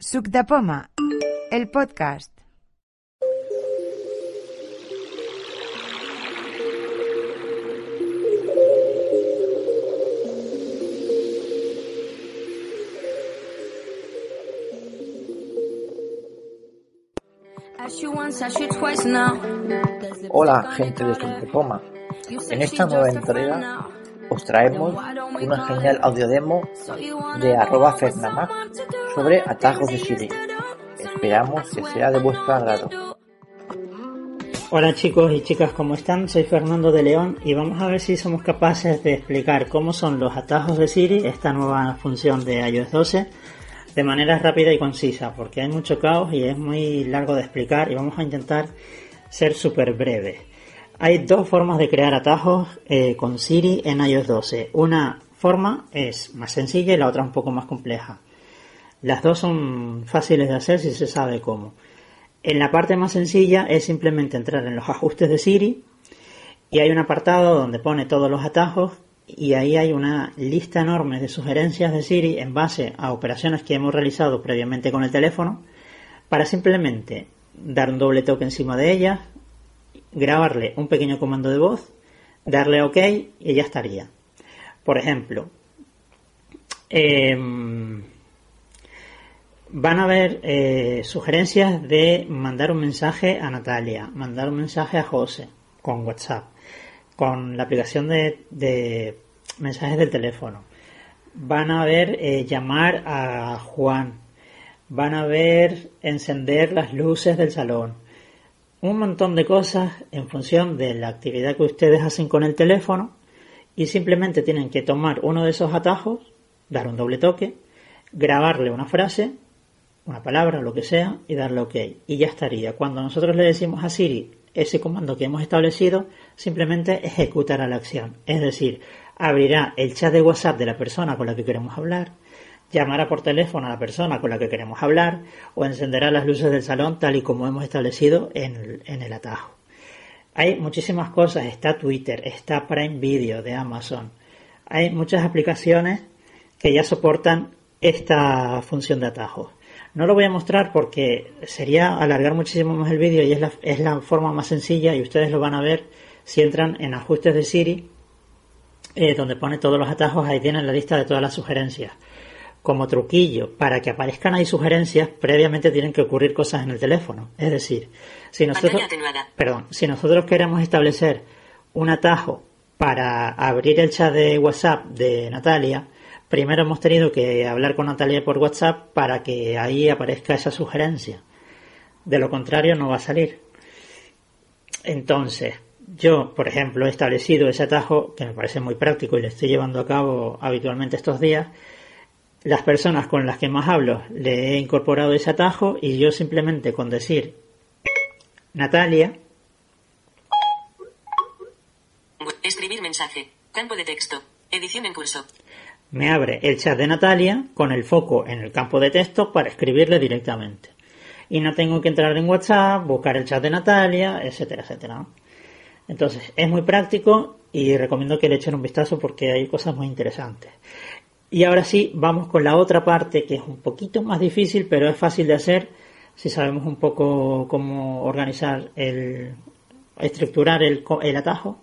Suc Poma, el podcast. Hola, gente de Suc de Poma. En esta nueva entrega os traemos una genial audio demo de arroba Fernamac sobre atajos de Siri. Esperamos que sea de vuestro agrado. Hola chicos y chicas, ¿cómo están? Soy Fernando de León y vamos a ver si somos capaces de explicar cómo son los atajos de Siri, esta nueva función de iOS 12, de manera rápida y concisa, porque hay mucho caos y es muy largo de explicar y vamos a intentar ser súper breves. Hay dos formas de crear atajos eh, con Siri en iOS 12. Una forma es más sencilla y la otra un poco más compleja. Las dos son fáciles de hacer si se sabe cómo. En la parte más sencilla es simplemente entrar en los ajustes de Siri y hay un apartado donde pone todos los atajos y ahí hay una lista enorme de sugerencias de Siri en base a operaciones que hemos realizado previamente con el teléfono para simplemente dar un doble toque encima de ellas, grabarle un pequeño comando de voz, darle OK y ya estaría. Por ejemplo, em, van a haber eh, sugerencias de mandar un mensaje a Natalia, mandar un mensaje a José con WhatsApp, con la aplicación de, mensajes del teléfono. Van a ver eh, llamar a Juan. Van a ver encender las luces del salón un montón de cosas en función de la actividad que ustedes hacen con el teléfono y simplemente tienen que tomar uno de esos atajos, dar un doble toque, grabarle una frase, una palabra, lo que sea, y darle OK. Y ya estaría. Cuando nosotros le decimos a Siri ese comando que hemos establecido, simplemente ejecutará la acción. Es decir, abrirá el chat de WhatsApp de la persona con la que queremos hablar, llamará por teléfono a la persona con la que queremos hablar o encenderá las luces del salón tal y como hemos establecido en el, atajo. Hay muchísimas cosas, está Twitter, está Prime Video de Amazon, hay muchas aplicaciones que ya soportan esta función de atajos. No lo voy a mostrar porque sería alargar muchísimo más el vídeo y es la, es la, forma más sencilla y ustedes lo van a ver si entran en ajustes de Siri, eh, donde pone todos los atajos, ahí tienen la lista de todas las sugerencias como truquillo, para que aparezcan ahí sugerencias, previamente tienen que ocurrir cosas en el teléfono. Es decir, si nosotros, perdón, si nosotros queremos establecer un atajo para abrir el chat de WhatsApp de Natalia, primero hemos tenido que hablar con Natalia por WhatsApp para que ahí aparezca esa sugerencia. De lo contrario, no va a salir. Entonces, yo, por ejemplo, he establecido ese atajo, que me parece muy práctico y lo estoy llevando a cabo habitualmente estos días, las personas con las que más hablo le he incorporado ese atajo y yo simplemente con decir Natalia. Escribir mensaje. Campo de texto. Edición en curso. Me abre el chat de Natalia con el foco en el campo de texto para escribirle directamente. Y no tengo que entrar en WhatsApp, buscar el chat de Natalia, etcétera, etcétera. Entonces, es muy práctico y recomiendo que le echen un vistazo porque hay cosas muy interesantes. Y ahora sí, vamos con la otra parte que es un poquito más difícil, pero es fácil de hacer si sabemos un poco cómo organizar el, estructurar el, el atajo.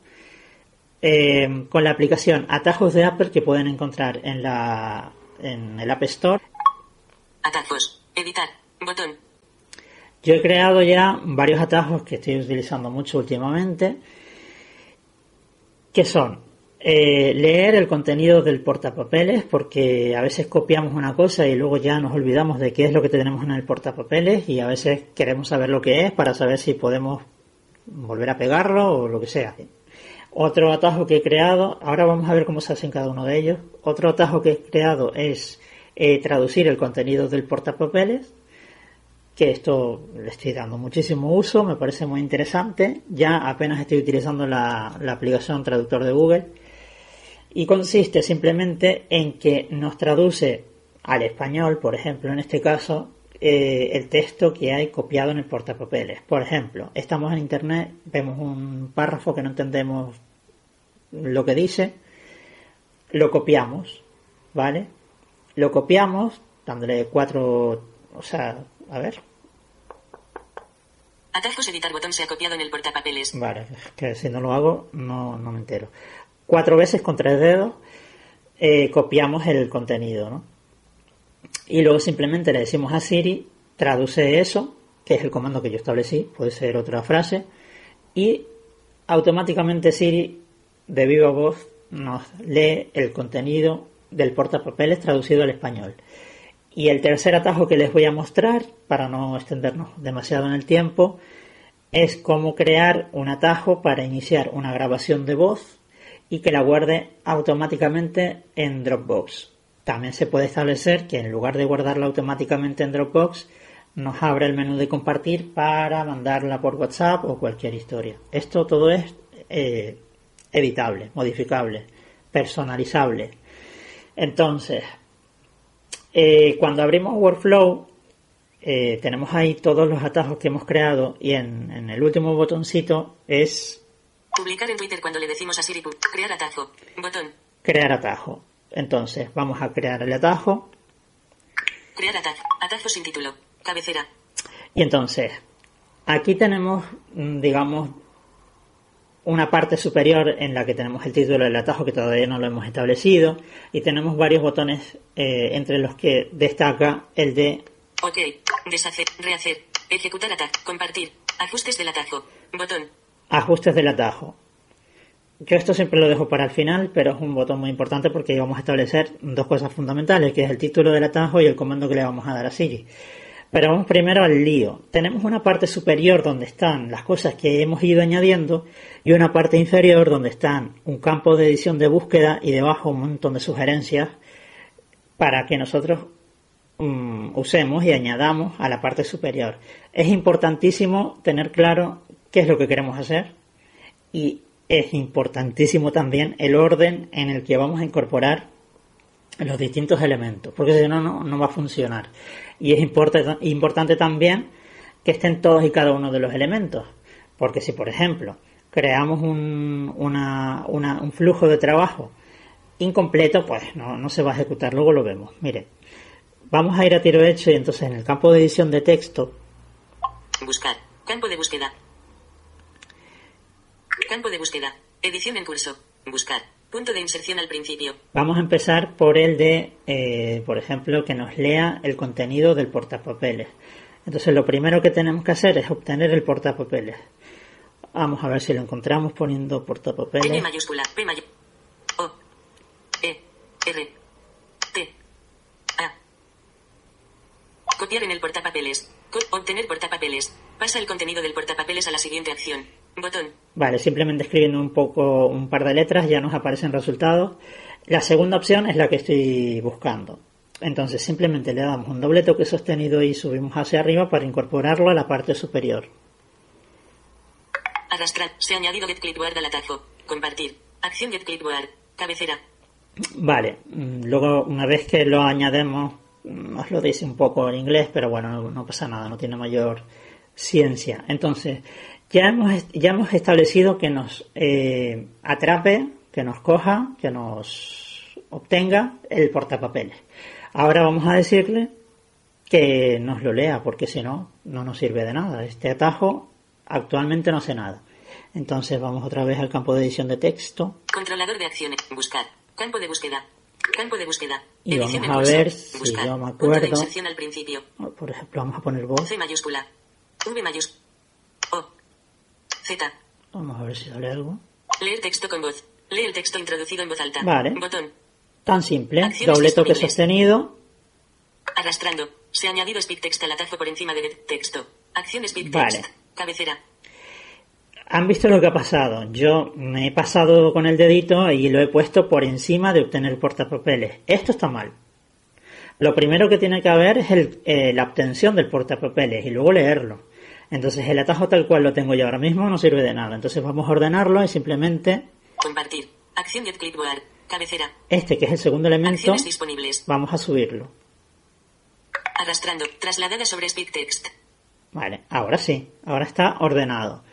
Eh, con la aplicación Atajos de Apple que pueden encontrar en la en el App Store. Atajos, editar, botón. Yo he creado ya varios atajos que estoy utilizando mucho últimamente, que son eh, leer el contenido del portapapeles porque a veces copiamos una cosa y luego ya nos olvidamos de qué es lo que tenemos en el portapapeles y a veces queremos saber lo que es para saber si podemos volver a pegarlo o lo que sea. Otro atajo que he creado, ahora vamos a ver cómo se hace en cada uno de ellos. Otro atajo que he creado es eh, traducir el contenido del portapapeles, que esto le estoy dando muchísimo uso, me parece muy interesante. Ya apenas estoy utilizando la aplicación traductor de Google y consiste simplemente en que nos traduce al español, por ejemplo, en este caso, eh, el texto que hay copiado en el portapapeles. Por ejemplo, estamos en internet, vemos un párrafo que no entendemos lo que dice, lo copiamos, ¿vale? Lo copiamos, dándole cuatro O sea, a ver. Atajos editar botón se ha copiado en el portapapeles. Vale, es que si no lo hago no, no me entero. Cuatro veces con tres dedos eh, copiamos el contenido, ¿no? Y luego simplemente le decimos a Siri, traduce eso, que es el comando que yo establecí, puede ser otra frase, y automáticamente Siri, de viva voz, nos lee el contenido del portapapeles traducido al español. Y el tercer atajo que les voy a mostrar, para no extendernos demasiado en el tiempo, es cómo crear un atajo para iniciar una grabación de voz y que la guarde automáticamente en Dropbox. También se puede establecer que en lugar de guardarla automáticamente en Dropbox, nos abre el menú de compartir para mandarla por WhatsApp o cualquier historia. Esto todo es eh, editable, modificable, personalizable. Entonces, eh, cuando abrimos Workflow, eh, tenemos ahí todos los atajos que hemos creado y en, el último botoncito es... Publicar en Twitter cuando le decimos a Siri, crear atajo, botón. Crear atajo. Entonces, vamos a crear el atajo. Crear atajo, atajo sin título, cabecera. Y entonces, aquí tenemos, mm, digamos, una parte superior en la que tenemos el título del atajo que todavía no lo hemos establecido y tenemos varios botones eh, entre los que destaca el de OK, deshacer, rehacer, ejecutar atajo, compartir, ajustes del atajo, botón. Ajustes del atajo. Yo esto siempre lo dejo para el final, pero es un botón muy importante porque vamos a establecer dos cosas fundamentales, que es el título del atajo y el comando que le vamos a dar a Siri. Pero vamos primero al lío. Tenemos una parte superior donde están las cosas que hemos ido añadiendo y una parte inferior donde están un campo de edición de búsqueda y debajo un montón de sugerencias para que nosotros um, usemos y añadamos a la parte superior. Es importantísimo tener claro qué es lo que queremos hacer y es importantísimo también el orden en el que vamos a incorporar los distintos elementos, porque si no, no va a funcionar. Y es importante también que estén todos y cada uno de los elementos, porque si, por ejemplo, creamos un, un flujo de trabajo incompleto, pues no, no se va a ejecutar, luego lo vemos. Mire, vamos a ir a tiro hecho y entonces en el campo de edición de texto. Buscar, campo de búsqueda. Campo de búsqueda, edición en curso, buscar. Punto de inserción al principio. Vamos a empezar por el de, eh, por ejemplo, que nos lea el contenido del portapapeles. Entonces lo primero que tenemos que hacer es obtener el portapapeles. Vamos a ver si lo encontramos poniendo portapapeles. P mayúscula, P mayúscula. O, E, R, T, A. Copiar en el portapapeles. obtener portapapeles. Pasa el contenido del portapapeles a la siguiente acción. Botón. Vale, simplemente escribiendo un poco, un par de letras ya nos aparecen resultados. La segunda opción es la que estoy buscando. Entonces simplemente le damos un doble toque sostenido y subimos hacia arriba para incorporarlo a la parte superior. Arrastrar. Se ha añadido get clipboard al atajo. Compartir. Acción get. Cabecera. Vale. Mm, luego, una vez que lo añademos, nos lo dice un poco en inglés, pero bueno, no, no pasa nada, no tiene mayor ciencia. Entonces, ya hemos, ya hemos establecido que nos eh, atrape, que nos coja, que nos obtenga el portapapeles. Ahora vamos a decirle que nos lo lea, porque si no, no nos sirve de nada. Este atajo actualmente no hace nada. Entonces vamos otra vez al campo de edición de texto. Controlador de acciones. Buscar. Campo de búsqueda. Campo de búsqueda. Y vamos a ver si yo me acuerdo. al principio. Por ejemplo, vamos a poner voz. C mayúscula. V mayúscula. O. Z. Vamos a ver si sale algo. Leer texto con voz. Lee el texto introducido en voz alta. Vale. Botón. Tan simple. Doble toque sostenido. Arrastrando. Se ha añadido speak text al atajo por encima de texto. Acción speak text. Vale. Cabecera. Han visto lo que ha pasado. Yo me he pasado con el dedito y lo he puesto por encima de obtener portapapeles. Esto está mal. Lo primero que tiene que haber es el, eh, la obtención del portapapeles y luego leerlo. Entonces el atajo tal cual lo tengo yo ahora mismo no sirve de nada. Entonces vamos a ordenarlo y simplemente... Compartir. Acción get clipboard. Cabecera. Este que es el segundo elemento. disponibles. Vamos a subirlo. Arrastrando. Trasladada sobre speak text. Vale, ahora sí. Ahora está ordenado.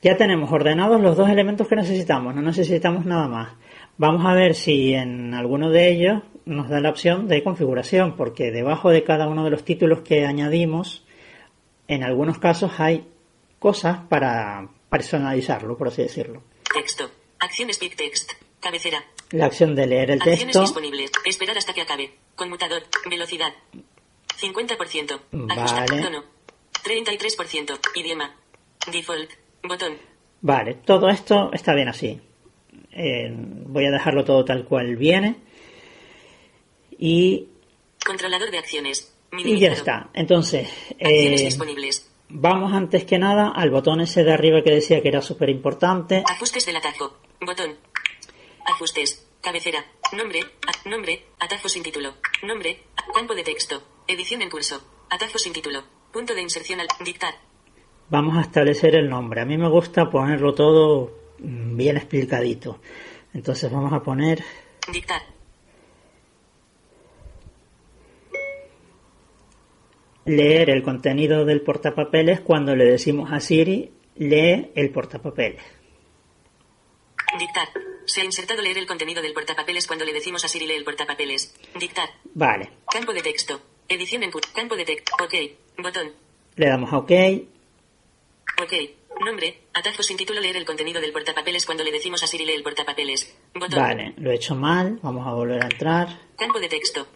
Ya tenemos ordenados los dos elementos que necesitamos. No necesitamos nada más. Vamos a ver si en alguno de ellos nos da la opción de configuración, porque debajo de cada uno de los títulos que añadimos, en algunos casos hay cosas para personalizarlo, por así decirlo. Texto. Acción Speak Text. Cabecera. La acción de leer el Acciones texto. disponibles. Esperar hasta que acabe. Conmutador. Velocidad. 50%. Ajustar. Vale. Tono. 33%. Idioma. Default. Botón. Vale, todo esto está bien así. Eh, voy a dejarlo todo tal cual viene. Y, Controlador de acciones. Y ya está. Entonces, eh, vamos antes que nada al botón ese de arriba que decía que era súper importante. Ajustes del atajo. Botón. Ajustes. Cabecera. Nombre. a- nombre. Atajo sin título. Nombre. a- campo de texto. Edición en curso. Atajo sin título. Punto de inserción al dictar. Vamos a establecer el nombre. A mí me gusta ponerlo todo mm, bien explicadito. Entonces vamos a poner Dictar. Leer el contenido del portapapeles cuando le decimos a Siri lee el portapapeles. Dictar. Se ha insertado leer el contenido del portapapeles cuando le decimos a Siri lee el portapapeles. Dictar. Vale, Campo de texto. Edición en. Campo de texto. Ok. Botón. le damos a OK. Ok. Nombre. Atajo sin título leer el contenido del portapapeles cuando le decimos a Siri lee el portapapeles. Botón. Vale, lo he hecho mal. Vamos a volver a entrar. Campo de texto.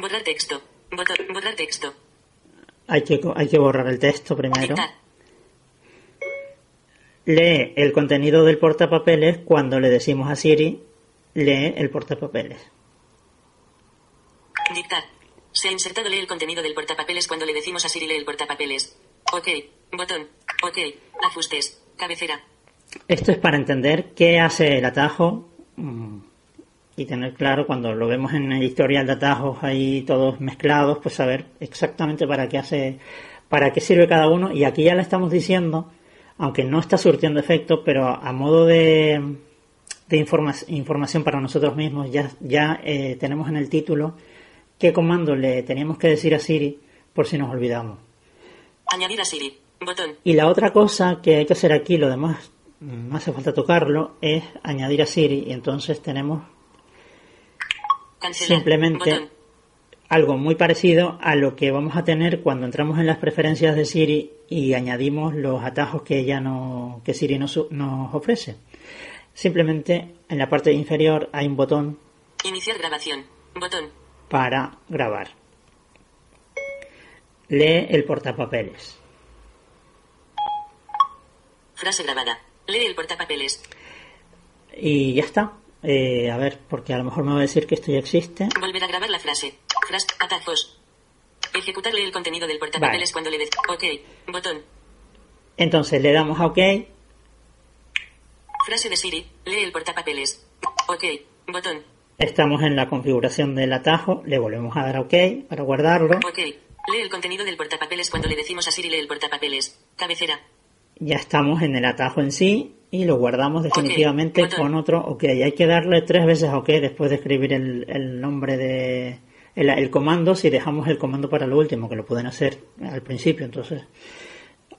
Borrar texto. Botón. Borrar texto. Hay que, hay que borrar el texto primero. Lee el contenido del portapapeles cuando le decimos a Siri lee el portapapeles. Dictar. Se ha insertado lee el contenido del portapapeles cuando le decimos a Siri lee el portapapeles. Ok. Botón. Ok. Ajustes. Cabecera. Esto es para entender qué hace el atajo mm, y tener claro cuando lo vemos en el historial de atajos ahí todos mezclados, pues saber exactamente para qué hace, para qué sirve cada uno. Y aquí ya le estamos diciendo, aunque no está surtiendo efecto, pero a modo de, de informa- información para nosotros mismos, ya, ya eh, tenemos en el título qué comando le teníamos que decir a Siri por si nos olvidamos. Añadir a Siri. Botón. Y la otra cosa que hay que hacer aquí, lo demás no hace falta tocarlo, es añadir a Siri y entonces tenemos Cancelar. Simplemente- Botón. algo muy parecido a lo que vamos a tener cuando entramos en las preferencias de Siri y añadimos los atajos que ella no, que Siri nos, nos ofrece. Simplemente en la parte inferior hay un botón Iniciar grabación. Botón. para grabar. Lee el portapapeles. Frase grabada. Lee el portapapeles. Y ya está. Eh, a ver, porque a lo mejor me va a decir que esto ya existe. Volver a grabar la frase. Frase. Atajos. Ejecutar lee el contenido del portapapeles Vale. cuando le des. Ok. Botón. Entonces le damos a OK Frase de Siri. Lee el portapapeles. Ok. Botón. Estamos en la configuración del atajo, le volvemos a dar a OK para guardarlo. Ok. Lee el contenido del portapapeles cuando le decimos a Siri lee el portapapeles. Cabecera. Ya estamos en el atajo en sí y lo guardamos definitivamente botón. con otro OK. Hay que darle tres veces OK después de escribir el, el nombre de el, el comando si dejamos el comando para lo último, que lo pueden hacer al principio, entonces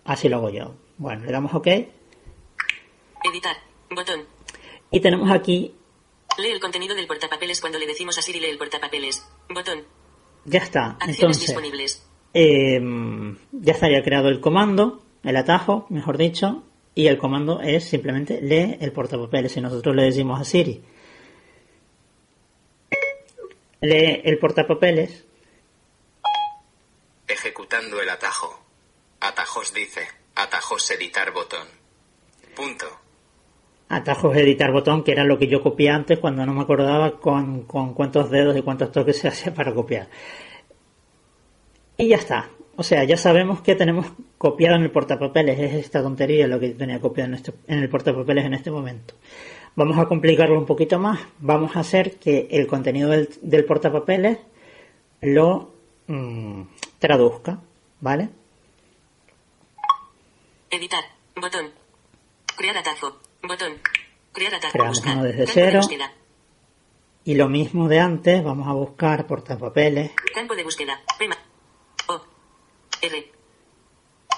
así lo hago yo. Bueno, le damos OK Editar. Botón. y tenemos aquí, Lee el contenido del portapapeles cuando le decimos a Siri lee el portapapeles. Botón. ya está. Acciones Entonces, disponibles. Eh, ya estaría creado el comando, el atajo, mejor dicho, y el comando es simplemente lee el portapapeles. Si nosotros le decimos a Siri, lee el portapapeles, Ejecutando el atajo. Atajos dice. Atajos editar botón. Punto. atajos editar botón, que era lo que yo copié antes cuando no me acordaba con, con cuántos dedos y cuántos toques se hacía para copiar. Y ya está. O sea, ya sabemos que tenemos copiado en el portapapeles. Es esta tontería lo que yo tenía copiado en, este- en el portapapeles en este momento. Vamos a complicarlo un poquito más. Vamos a hacer que el contenido del, del portapapeles lo mm, traduzca. ¿Vale? Editar. Botón. Crear atajo. Botón. Crear atajo. Creamos Buscar. uno desde de cero. Y lo mismo de antes. Vamos a buscar portapapeles. Campo de búsqueda. Pema. O. R.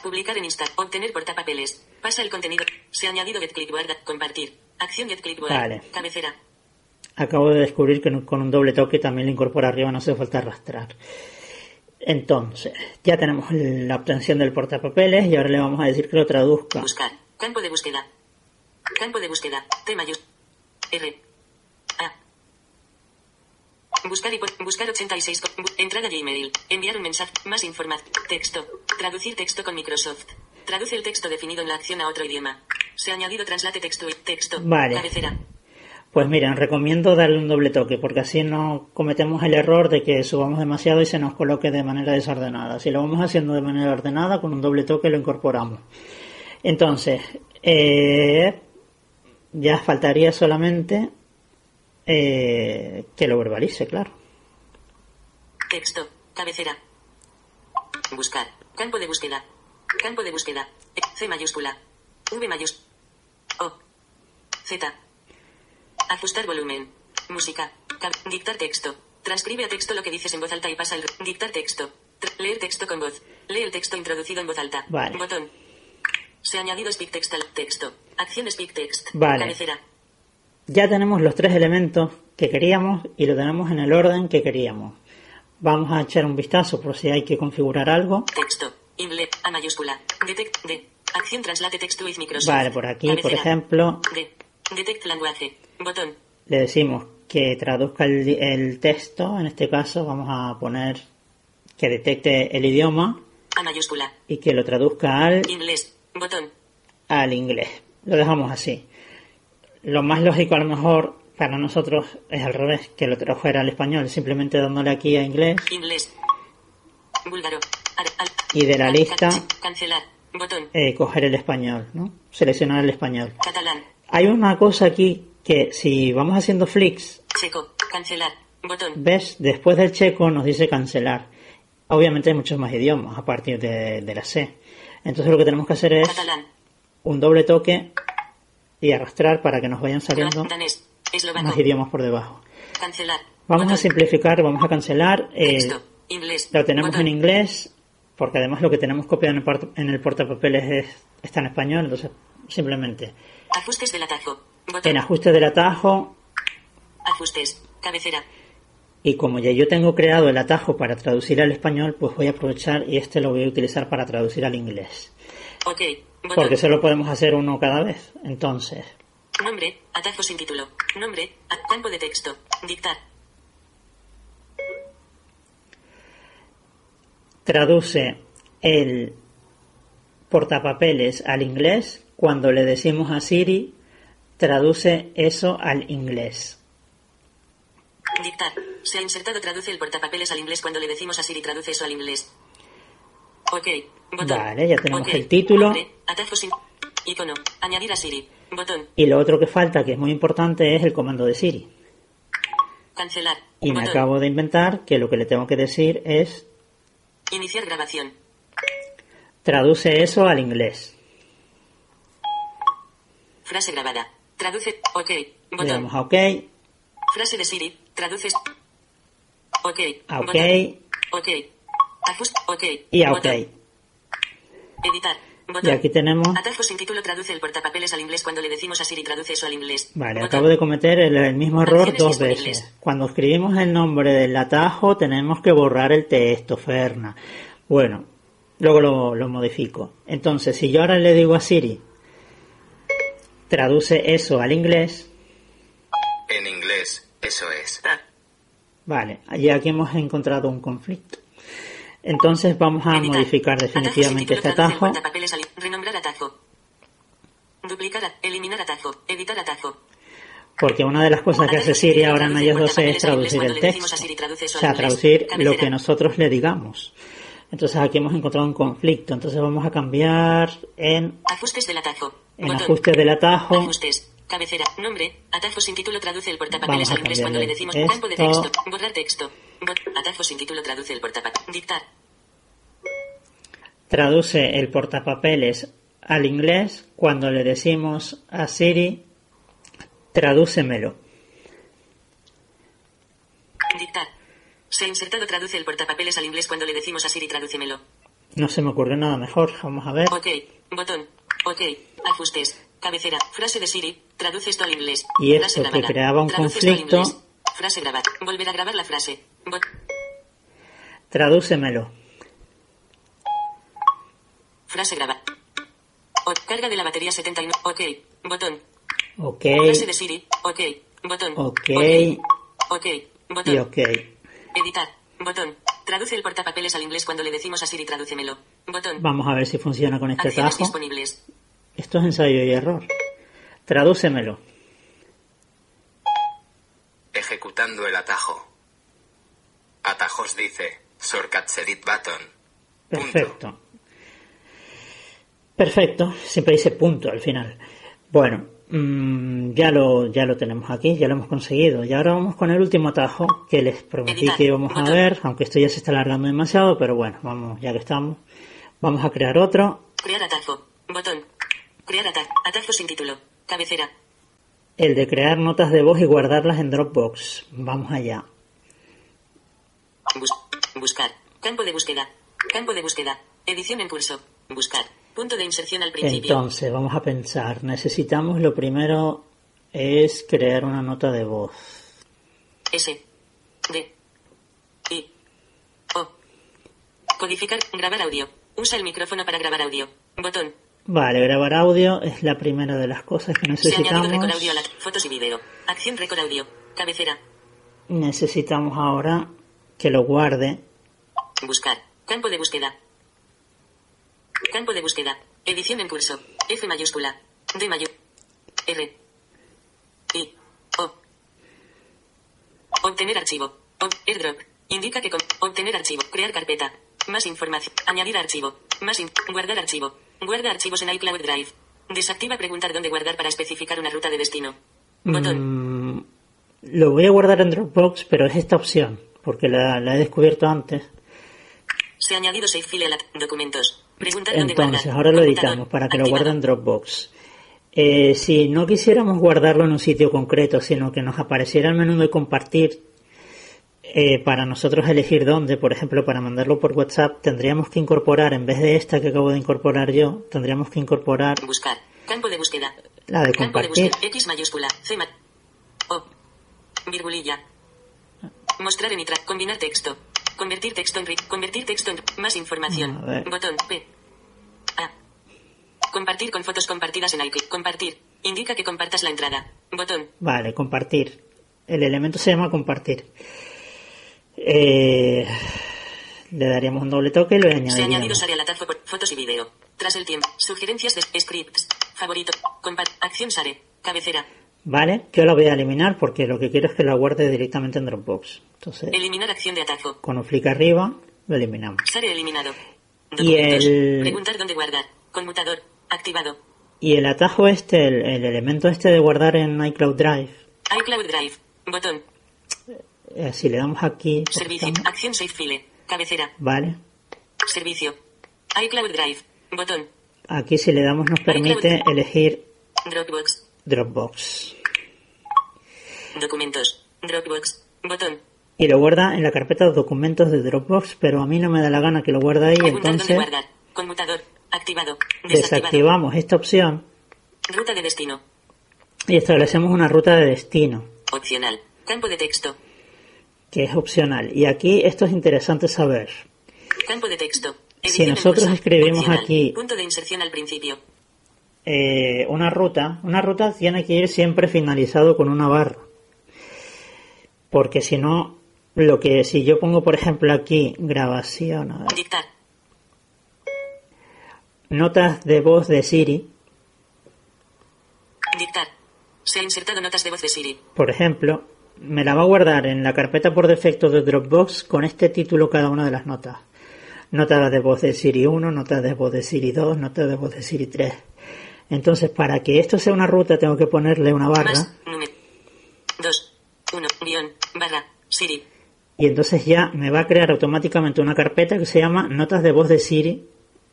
Publicar en Insta. Obtener portapapeles. Pasa el contenido. Se ha añadido Get. Compartir. Acción Get. Vale. Cabecera. acabo de descubrir que con un doble toque también lo incorpora arriba, no hace falta arrastrar. Entonces, ya tenemos la obtención del portapapeles y ahora le vamos a decir que lo traduzca. Buscar. Campo de búsqueda. Campo de búsqueda. T mayúscula. R. A. Buscar y buscar 86. Entrada Gmail. Enviar un mensaje. Más información. Texto. Traducir texto con Microsoft. Traduce el texto definido en la acción a otro idioma. Se ha añadido translate texto y texto. Vale. Cabecera. Pues miren, recomiendo darle un doble toque porque así no cometemos el error de que subamos demasiado y se nos coloque de manera desordenada. Si lo vamos haciendo de manera ordenada, con un doble toque lo incorporamos. Entonces, eh, ya faltaría solamente eh, que lo verbalice, claro. Texto, cabecera. Buscar, campo de búsqueda. Campo de búsqueda. C mayúscula. V mayúscula. O. Z. Ajustar volumen. Música. dictar texto. Transcribe a texto lo que dices en voz alta y pasa al... Dictar texto. leer texto con voz. Lee el texto introducido en voz alta. Vale. Botón. Se ha añadido speak text al texto. Acción speak text. Vale. Cabecera. Ya tenemos los tres elementos que queríamos y lo tenemos en el orden que queríamos. Vamos a echar un vistazo por si hay que configurar algo. Texto. Inlet. A mayúscula. Detect. De. Acción translate text with Microsoft. Vale, por aquí, por ejemplo. De. Detect language. Botón. Le decimos que traduzca el, texto. En este caso vamos a poner que detecte el idioma. A mayúscula. Y que lo traduzca al inglés. Botón. Al inglés. Lo dejamos así. Lo más lógico a lo mejor para nosotros es al revés, que lo tradujera al español, simplemente dándole aquí a inglés. Inglés. Búlgaro. y de la lista cancelar. Botón. Eh, coger el español, ¿no? Seleccionar el español. Catalán. Hay una cosa aquí que si vamos haciendo flicks, checo, cancelar, botón. ¿Ves? Después del checo nos dice cancelar. Obviamente hay muchos más idiomas a partir de, la C. Entonces lo que tenemos que hacer es un doble toque y arrastrar para que nos vayan saliendo más idiomas por debajo. Vamos a simplificar, vamos a cancelar. Eh, lo tenemos en inglés, porque además lo que tenemos copiado en el, en el portapapeles es, está en español, entonces simplemente. Ajustes del atajo. En ajuste del atajo. Ajustes. Cabecera. Y como ya yo tengo creado el atajo para traducir al español, pues voy a aprovechar y este lo voy a utilizar para traducir al inglés. Ok. Porque solo podemos hacer uno cada vez. Entonces. Nombre, atajo sin título. Nombre, campo de texto. Dictar. Traduce el portapapeles al inglés cuando le decimos a Siri Traduce eso al inglés. Dictar. Se ha insertado traduce el portapapeles al inglés cuando le decimos a Siri traduce eso al inglés. Ok. Botón. Vale, ya tenemos el título. Atajo sin... Icono. Añadir a Siri. Botón. Y lo otro que falta, que es muy importante, es el comando de Siri. Cancelar. Y me acabo de inventar que lo que le tengo que decir es... Iniciar grabación. Traduce eso al inglés. Frase grabada. Traduce. OK. Botón. Le damos a OK. Frase de Siri. Traduces. OK. A OK. Botón. OK. Y a OK. Editar. Botón. Y aquí tenemos. Atajo sin título traduce el portapapeles al inglés cuando le decimos a Siri traduce eso al inglés. Vale, acabo de cometer el, mismo error dos veces. Cuando escribimos el nombre del atajo tenemos que borrar el texto, Ferna. Bueno, luego lo, lo modifico. Entonces, si yo ahora le digo a Siri traduce eso al inglés. En inglés, eso es. Vale, allí aquí hemos encontrado un conflicto. Entonces vamos a modificar definitivamente este atajo. Renombrar atajo. Duplicar, eliminar atajo, editar atajo. Porque una de las cosas que hace Siri ahora en iOS 12 es traducir el texto. O sea, traducir lo que nosotros le digamos. Entonces aquí hemos encontrado un conflicto. Entonces vamos a cambiar en... Ajustes del atajo. En ajustes del atajo. Ajustes. Cabecera. Nombre. Atajo sin título traduce el portapapeles al inglés cuando le decimos campo de texto. Borrar texto. Atajo sin título traduce el portapapeles. Dictar. Traduce el portapapeles al inglés cuando le decimos a Siri tradúcemelo. Dictar. Se ha insertado traduce el portapapeles al inglés cuando le decimos a Siri tradúcemelo. No se me ocurrió nada mejor. Vamos a ver. Ok. Botón. Ok. Ajustes. Cabecera. Frase de Siri. Traduce esto al inglés. Y Frase esto que grabada. creaba un Traduce conflicto. Frase grabada. Volver a grabar la frase. Bot- Tradúcemelo. Frase grabada. O- carga de la batería 79. Ok. Botón. Ok. Frase de Siri. Ok. Botón. Ok. Ok. Botón. Y ok. Editar. Botón. Traduce el portapapeles al inglés cuando le decimos a Siri tradúcemelo. Botón. Vamos a ver si funciona con este Acciones atajo. disponibles. Esto es ensayo y error. Tradúcemelo. Ejecutando el atajo. Atajos dice. Shortcut edit button. Perfecto. Perfecto. Siempre dice punto al final. Bueno, mm, ya lo ya lo tenemos aquí, ya lo hemos conseguido. Y ahora vamos con el último atajo que les prometí que íbamos a ver, aunque esto ya se está alargando demasiado, pero bueno, vamos, ya que estamos. Vamos a crear otro. Crear atajo. Botón. Crear atajo. Atajo sin título. Cabecera. El de crear notas de voz y guardarlas en Dropbox. Vamos allá. Bus- buscar. Campo de búsqueda. Campo de búsqueda. Edición en curso. Buscar. Punto de inserción al principio. Entonces, vamos a pensar. Necesitamos lo primero es crear una nota de voz. S. D. I. O. Codificar. Grabar audio. Usa el micrófono para grabar audio. Botón. Vale, grabar audio es la primera de las cosas que Se necesitamos. record audio fotos y video. Acción record audio. Cabecera. Necesitamos ahora que lo guarde. Buscar. Campo de búsqueda. Campo de búsqueda. Edición en curso. F mayúscula. D mayúscula. R. I. O. Obtener archivo. Ob- airdrop. Indica que con obtener archivo. Crear carpeta. Más información. Añadir archivo. Más in- guardar archivo. Guarda archivos en iCloud Drive. Desactiva preguntar dónde guardar para especificar una ruta de destino. Botón. Mm, lo voy a guardar en Dropbox, pero es esta opción, porque la, la he descubierto antes. Se ha añadido save file a la documentos. Entonces, ahora lo editamos para que lo guarde en Dropbox. Eh, si no quisiéramos guardarlo en un sitio concreto, sino que nos apareciera el menú de compartir, eh, para nosotros elegir dónde, por ejemplo, para mandarlo por WhatsApp, tendríamos que incorporar, en vez de esta que acabo de incorporar yo, tendríamos que incorporar Buscar. Campo de búsqueda. la de Campo de compartir. búsqueda. X mayúscula. C ma- O. Virgulilla. Mostrar en iTrack. Combinar texto. Convertir texto en. Convertir texto en Más información. Botón P. A. Compartir con fotos compartidas en iClick. Compartir. Indica que compartas la entrada. Botón. Vale, compartir. El elemento se llama compartir. Eh, le daríamos un doble toque y lo Se ha añadido añadiríamos. Sare al atajo por fotos y video. Tras el tiempo. Sugerencias de scripts. Favorito. Compa acción Sare. Cabecera. Vale, yo la voy a eliminar porque lo que quiero es que la guarde directamente en Dropbox. Entonces, Eliminar acción de atajo. con un flick arriba, lo eliminamos. Sare eliminado. Y el- Preguntar dónde guardar. Conmutador. Activado. Y el atajo este, el, el elemento este de guardar en iCloud Drive, iCloud Drive. Botón. eh, si le damos aquí, Servicio. estamos- Acción Save File. Cabecera. vale, Servicio. iCloud Drive. Botón. aquí si le damos nos permite elegir Dropbox. Dropbox. Documentos. Dropbox. Botón. Y lo guarda en la carpeta de documentos de Dropbox, pero a mí no me da la gana que lo guarde ahí, entonces. Conmutador. Activado. Desactivamos esta opción Ruta de destino. y establecemos una ruta de destino, Opcional. Campo de texto. que es opcional. Y aquí esto es interesante saber. Campo de texto. Si Edición nosotros escribimos Opcional. aquí- Punto de inserción al principio. Eh, una ruta, una ruta tiene que ir siempre finalizado con una barra. Porque si no, lo que si yo pongo por ejemplo aquí grabación, a ver, Dictar. notas de voz de Siri, Dictar. Se ha insertado notas de voz de Siri. por ejemplo, me la va a guardar en la carpeta por defecto de Dropbox con este título cada una de las notas. Notas de voz de Siri 1, notas de voz de Siri 2, notas de voz de Siri 3. Entonces, para que esto sea una ruta, tengo que ponerle una barra. Más. 2. 1. Guión. Barra. Siri. Y entonces ya me va a crear automáticamente una carpeta que se llama Notas de voz de Siri.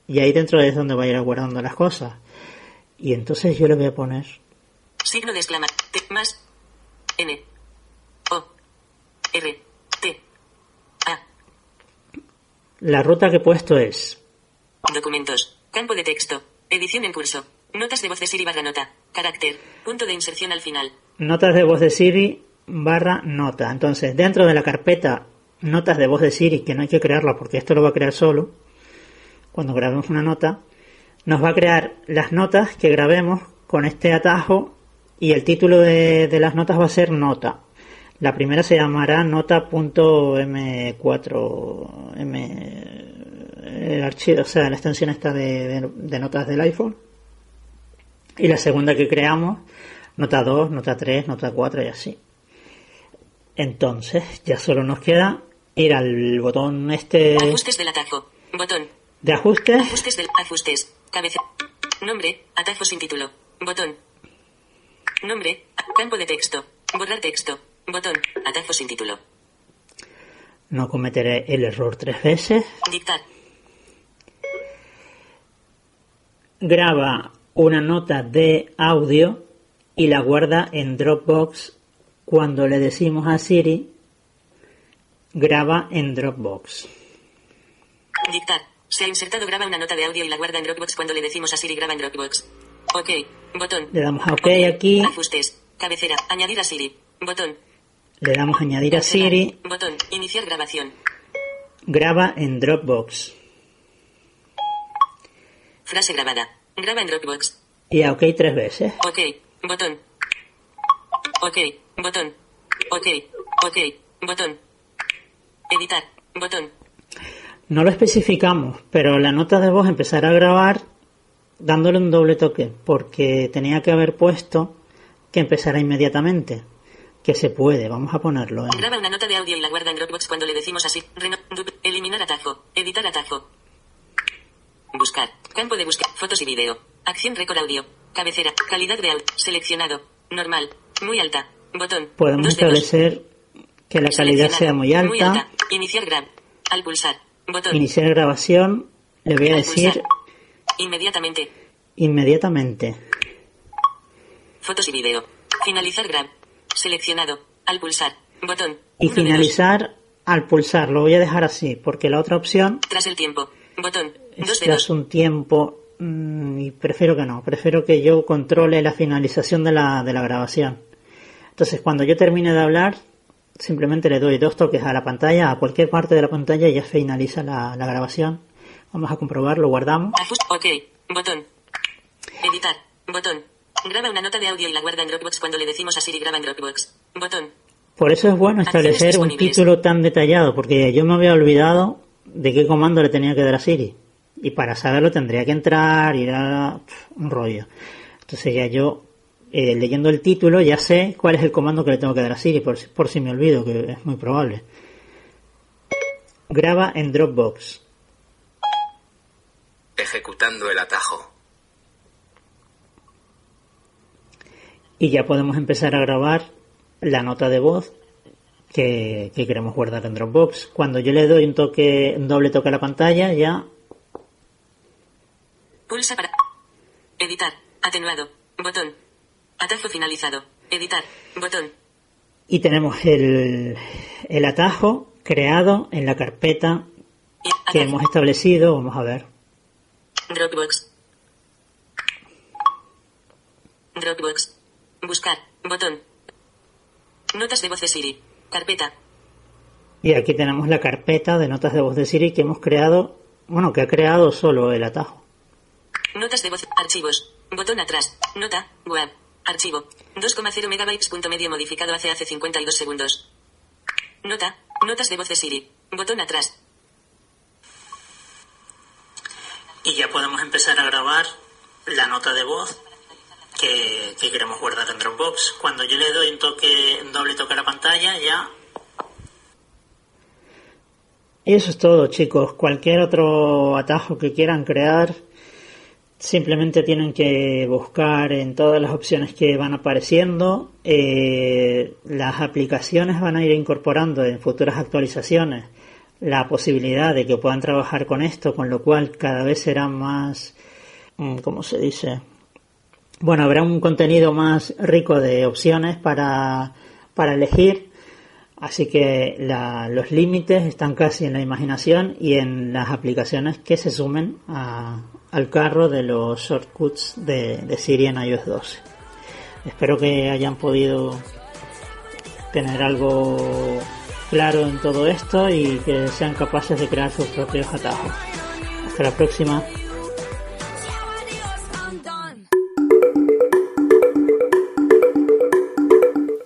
Y ahí dentro es donde va a ir guardando las cosas. Y entonces yo le voy a poner Signo de exclamación. Más. N. O. R. T. A. la ruta que he puesto es Documentos. Campo de texto. Edición en curso. Notas de voz de Siri barra nota. Carácter. Punto de inserción al final. Notas de voz de Siri barra nota. Entonces, dentro de la carpeta notas de voz de Siri, que no hay que crearla porque esto lo va a crear solo, cuando grabemos una nota, nos va a crear las notas que grabemos con este atajo y el título de, las notas va a ser nota. La primera se llamará nota.m4m el archivo, o sea, la extensión está de, de, notas del iPhone. Y la segunda que creamos, nota 2, nota 3, nota 4 y así. Entonces, ya solo nos queda ir al botón este. Ajustes del atajo. Botón. De ajustes. Ajustes del ajustes. Cabeza. Nombre. Atajo sin título. Botón. Nombre. Campo de texto. Borrar texto. Botón. Atajo sin título. No cometeré el error tres veces. Dictar. Graba una nota de audio y la guarda en Dropbox cuando le decimos a Siri graba en Dropbox. Dictar. Se ha insertado graba una nota de audio y la guarda en Dropbox cuando le decimos a Siri graba en Dropbox. Ok. Botón. Le damos a OK, aquí. Ajustes. Cabecera. Añadir a Siri. Botón. Le damos a añadir a Siri. Botón. Iniciar grabación. Graba en Dropbox. Frase grabada. Graba en Dropbox. Y a OK tres veces. Ok. Botón. Ok. Botón. Ok. Ok. Botón. Editar. Botón. No lo especificamos, pero la nota de voz empezará a grabar dándole un doble toque, porque tenía que haber puesto que empezara inmediatamente. Que se puede, vamos a ponerlo. En... Graba una nota de audio y la guarda en Dropbox cuando le decimos así. eliminar atajo. Editar atajo. Buscar. Campo de búsqueda. Fotos y vídeo. Acción récord audio. Cabecera. Calidad de audio. Seleccionado. Normal. Muy alta. Botón. Podemos establecer que la calidad sea muy alta. Iniciar grab. Al pulsar. Botón. Iniciar grabación. Le voy a decir. Inmediatamente. Inmediatamente. Fotos y vídeo. Finalizar grab. Seleccionado. Al pulsar. Botón. Y finalizar al pulsar. Lo voy a dejar así, porque la otra opción. Tras el tiempo. Botón. Dos tras un tiempo. Mm, y prefiero que no. Prefiero que yo controle la finalización de la, de la grabación. Entonces, cuando yo termine de hablar, simplemente le doy dos toques a la pantalla, a cualquier parte de la pantalla y ya finaliza la, grabación. Vamos a comprobarlo, guardamos. Ok, botón. Editar, botón. Graba una nota de audio y la guarda en Dropbox cuando le decimos a Siri graba en Dropbox. Botón. Por eso es bueno establecer un título tan detallado, porque yo me había olvidado de qué comando le tenía que dar a Siri. Y para saberlo tendría que entrar, ir a un rollo. Entonces ya yo eh, leyendo el título ya sé cuál es el comando que le tengo que dar a Siri, por, por si me olvido, que es muy probable. Graba en Dropbox. Ejecutando el atajo. Y ya podemos empezar a grabar la nota de voz que, que, queremos guardar en Dropbox. Cuando yo le doy un toque, un doble toque a la pantalla, ya. Pulsa para editar, atenuado, botón, Atajo finalizado. Editar. Botón. Y tenemos el, el atajo creado en la carpeta que hemos establecido. Vamos a ver. Dropbox. Dropbox. Buscar. Botón. Notas de voz de Siri. Carpeta. Y aquí tenemos la carpeta de notas de voz de Siri que hemos creado, bueno, que ha creado solo el atajo. Notas de voz. Archivos. Botón atrás. Nota. Web. Archivo. 2,0 megabytes. Punto medio modificado hace hace 52 segundos. Nota. Notas de voz de Siri. Botón atrás. Y ya podemos empezar a grabar la nota de voz que, queremos guardar en Dropbox. Cuando yo le doy un toque, un doble toque a la pantalla, ya. Eso es todo, chicos. Cualquier otro atajo que quieran crear, Simplemente tienen que buscar en todas las opciones que van apareciendo. Eh, las aplicaciones van a ir incorporando en futuras actualizaciones la posibilidad de que puedan trabajar con esto, con lo cual cada vez será más, mm, ¿cómo se dice? Bueno, habrá un contenido más rico de opciones para, para elegir. Así que los límites están casi en la imaginación y en las aplicaciones que se sumen al carro de los shortcuts de, de Siri en iOS 12. Espero que hayan podido tener algo claro en todo esto y que sean capaces de crear sus propios atajos. Hasta la próxima.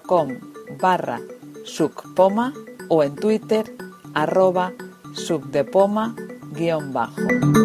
com barra subpoma o en Twitter arroba subdepoma guion bajo.